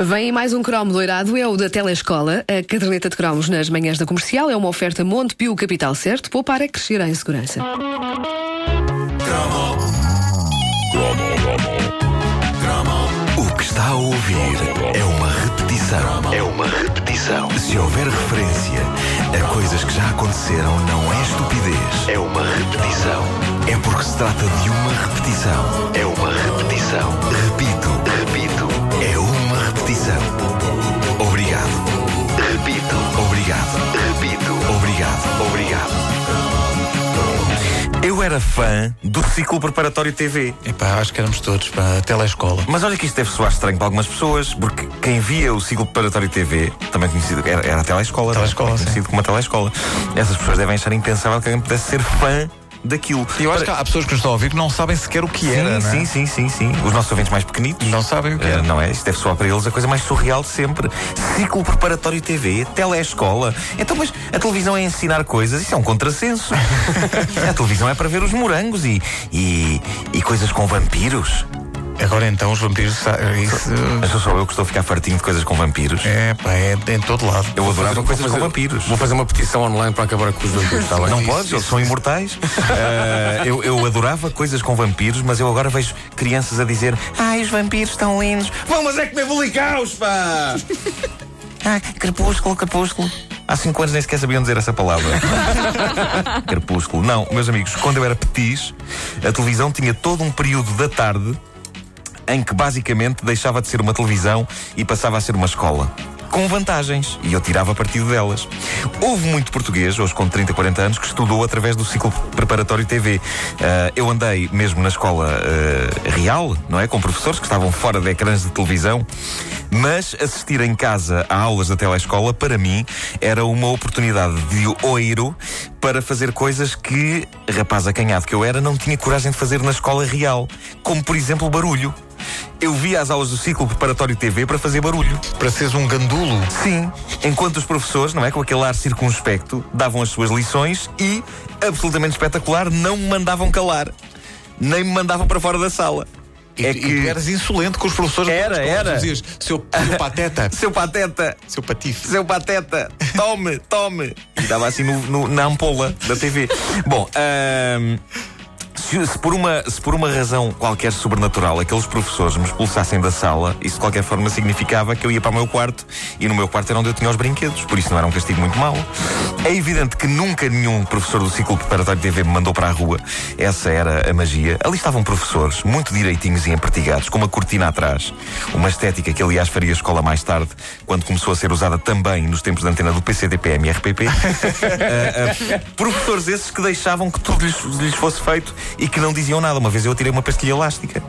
Vem mais um cromo doirado, é o da Telescola. A caderneta de cromos nas manhãs da comercial é uma oferta Monte Pio Capital Certo, poupar é crescer em segurança. O que está a ouvir é uma repetição. É uma repetição. Se houver referência a coisas que já aconteceram, não é estupidez. É uma repetição. É porque se trata de uma repetição. É uma repetição. Repito. É repetição. Obrigado. Repito. Obrigado. Repito. Obrigado. Obrigado. Eu era fã do ciclo preparatório TV. Epá, acho que éramos todos para a telescola. Mas olha que isto deve soar estranho para algumas pessoas, porque quem via o ciclo preparatório TV, também conhecido, era, era a telescola, Telescola, também sim. conhecido como a telescola. Essas pessoas devem achar impensável que alguém pudesse ser fã daquilo. E eu acho que há pessoas que nos estão a ouvir que não sabem sequer o que sim, era, é? sim, sim, sim, sim. Os nossos ouvintes mais pequenitos. Não sabem o que é. não é? Isto deve soar para eles a coisa mais surreal de sempre. Ciclo preparatório TV, telescola. Então, mas a televisão é ensinar coisas, isso é um contrassenso. a televisão é para ver os morangos e, e, e coisas com vampiros. Agora então os vampiros. sa- Isso. Mas sou só eu que estou a ficar fartinho de coisas com vampiros. É, pá, é em todo lado. Eu adorava Vou coisas com vampiros. Vou fazer uma petição online para acabar com os vampiros, bem? Não podes, eles são imortais. Ah, eu, eu adorava coisas com vampiros, mas eu agora vejo crianças a dizer: Ai, os vampiros estão lindos. Vão, mas é comer bolicaus, pá! Ai, crepúsculo, crepúsculo. Há cinco anos nem sequer sabiam dizer essa palavra. crepúsculo. Não, meus amigos, quando eu era petis, a televisão tinha todo um período da tarde em que basicamente deixava de ser uma televisão e passava a ser uma escola. Com vantagens, e eu tirava partido delas. Houve muito português, hoje com 30, 40 anos, que estudou através do ciclo preparatório TV. Ah, eu andei mesmo na escola ah, real, não é? Com professores que estavam fora de ecrãs de televisão, mas assistir em casa a aulas da telescola, para mim, era uma oportunidade de oiro para fazer coisas que, rapaz acanhado que eu era, não tinha coragem de fazer na escola real. Como, por exemplo, barulho. Eu via as aulas do ciclo preparatório TV para fazer barulho. Para seres um gandulo. Sim, enquanto os professores, não é, com aquele ar circunspecto, davam as suas lições e, absolutamente espetacular, não me mandavam calar. Nem me mandavam para fora da sala. E, é e tu eras insolente com os professores. Era, era. Dizias, seu, seu pateta, Seu pateta, seu patife. seu pateta, tome, tome. E dava assim no- no- na ampola da TV. Bom, se, se por uma, se por uma razão qualquer sobrenatural aqueles professores me expulsassem da sala, isso de qualquer forma significava que eu ia para o meu quarto e no meu quarto era onde eu tinha os brinquedos, por isso não era um castigo muito mau. É evidente que nunca nenhum professor do ciclo preparatório de TV me mandou para a rua. Essa era a magia. Ali estavam professores, muito direitinhos e empertigados, com uma cortina atrás. Uma estética que, aliás, faria escola mais tarde, quando começou a ser usada também nos tempos da antena do PCDPM e RPP. Ah, ah, professores esses que deixavam que tudo lhes, lhes fosse feito e que não diziam nada. Uma vez eu tirei uma pastilha elástica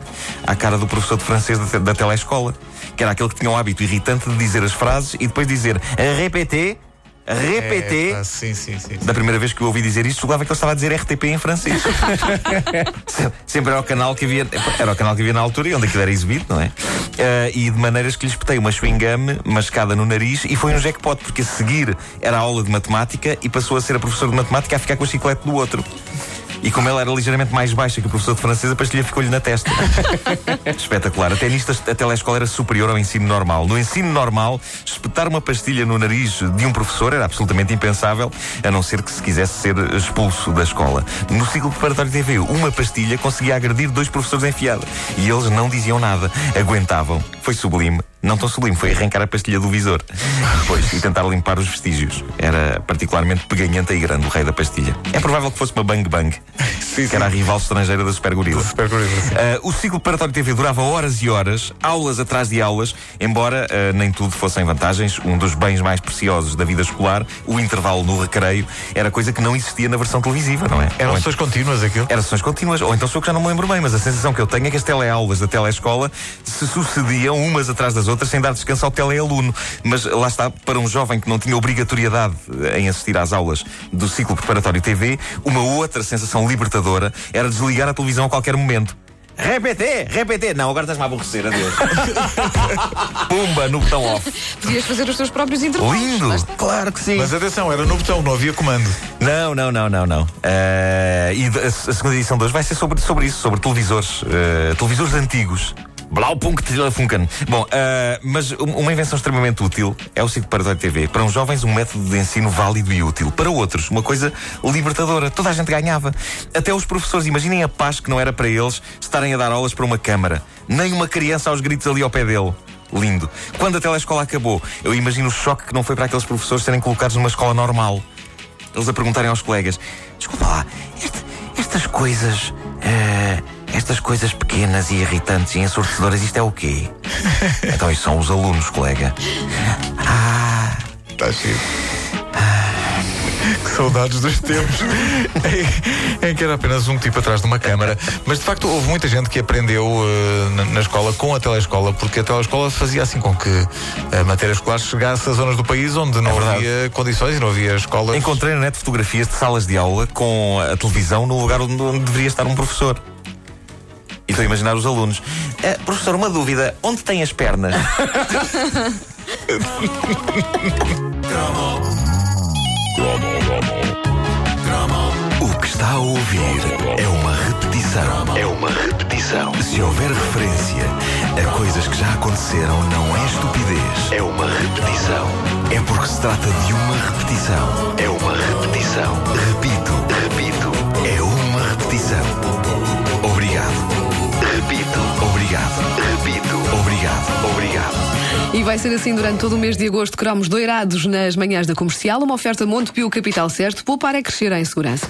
à cara do professor de francês da, da telescola, que era aquele que tinha o hábito irritante de dizer as frases e depois dizer RPT, RPT. É, sim, sim, sim. Da primeira vez que eu ouvi dizer isto, julgava que ele estava a dizer RTP em francês. Se- Sempre era o canal que havia, era o canal que havia na altura e onde aquilo era exibido, não é? Ah, e de maneiras que lhe espetei uma chewing gum mascada no nariz e foi um jackpot, porque a seguir era a aula de matemática e passou a ser a professora de matemática a ficar com a chiclete do outro. E como ela era ligeiramente mais baixa que o professor de francês, a pastilha ficou-lhe na testa. Espetacular. Até nisto a telescola era superior ao ensino normal. No ensino normal, espetar uma pastilha no nariz de um professor era absolutamente impensável, a não ser que se quisesse ser expulso da escola. No ciclo preparatório de TV, uma pastilha conseguia agredir dois professores enfiada. E eles não diziam nada. Aguentavam. Foi sublime. Não tão sublime, foi arrancar a pastilha do visor. Depois, e tentar limpar os vestígios. Era particularmente peganhenta e grande o rei da pastilha. É provável que fosse uma Bang Bang, que era a rival estrangeira da Super Gorila. Super gorila, sim. Ah, o ciclo preparatório TV durava horas e horas, aulas atrás de aulas, embora ah, nem tudo fossem vantagens. Um dos bens mais preciosos da vida escolar, o intervalo no recreio, era coisa que não existia na versão televisiva, não é? Eram Ou sessões contínuas aquilo. era sessões contínuas, ou então sou que já não me lembro bem, mas a sensação que eu tenho é que as teleaulas da telescola se sucediam umas atrás das outras sem dar descanso ao telealuno. Mas lá está, para um jovem que não tinha obrigatoriedade em assistir às aulas do ciclo preparatório TV, uma outra sensação libertadora era desligar a televisão a qualquer momento. Repete, repete. Não, agora estás-me a aborrecer, adeus. Pumba, no botão off. Podias fazer os teus próprios intervalos. Lindo! Claro que sim. Mas atenção, era no botão, não havia comando. Não, não, não, não, não. Eh, e a, a segunda edição de hoje vai ser sobre, sobre isso, sobre televisores. eh, televisores antigos. Blaupunkt Telefunken. Bom, ah, mas um- uma invenção extremamente útil é o sítio para a TV. Para uns jovens, um método de ensino válido e útil. Para outros, uma coisa libertadora. Toda a gente ganhava. Até os professores, imaginem a paz que não era para eles estarem a dar aulas para uma câmara. Nem uma criança aos gritos ali ao pé dele. Lindo. Quando a telescola acabou, eu imagino o choque que não foi para aqueles professores serem colocados numa escola normal. Eles a perguntarem aos colegas: Desculpa lá, este- estas coisas. eh, estas coisas pequenas e irritantes e ensurdecedoras, isto é o quê? então, isso são os alunos, colega. Ah, Está cheio. Que saudades dos tempos em, em que era apenas um tipo atrás de uma câmara. Mas de facto houve muita gente que aprendeu eh, na, na escola com a telescola, porque a telescola fazia assim com que a matéria escolar chegasse a zonas do país onde não É havia condições e não havia escolas. encontrei na net fotografias de salas de aula com a televisão no lugar onde, onde deveria estar um professor. Estou a imaginar os alunos. "Ah, professor, uma dúvida: onde tem as pernas? O que está a ouvir é uma repetição. É uma repetição. Se houver referência a coisas que já aconteceram, não é estupidez. É uma repetição. É porque se trata de uma repetição. É uma repetição. Repito, repito. É uma repetição. E vai ser assim durante todo o mês de agosto. Cromos doirados nas manhãs da comercial. Uma oferta Montepio Capital Certo. Poupar é crescer em segurança.